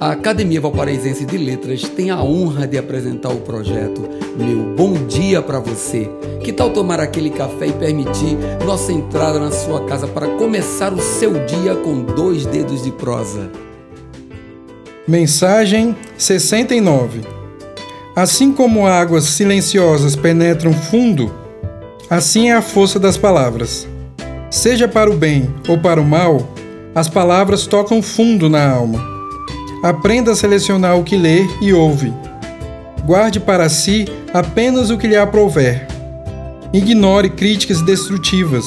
A Academia Valparaísense de Letras tem a honra de apresentar o projeto Meu Bom Dia para Você. Que tal tomar aquele café e permitir nossa entrada na sua casa para começar o seu dia com dois dedos de prosa? Mensagem 69 Assim como águas silenciosas penetram fundo, assim é a força das palavras. Seja para o bem ou para o mal, as palavras tocam fundo na alma. Aprenda a selecionar o que lê e ouve. Guarde para si apenas o que lhe aprouver. Ignore críticas destrutivas.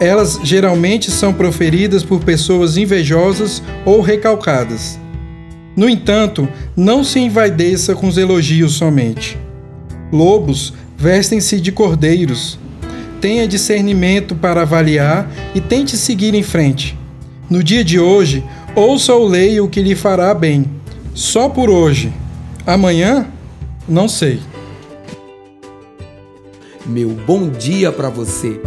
Elas geralmente são proferidas por pessoas invejosas ou recalcadas. No entanto, não se envaideça com os elogios somente. Lobos vestem-se de cordeiros. Tenha discernimento para avaliar e tente seguir em frente. No dia de hoje, ouça ou leia o que lhe fará bem. Só por hoje. Amanhã, não sei. Meu bom dia para você.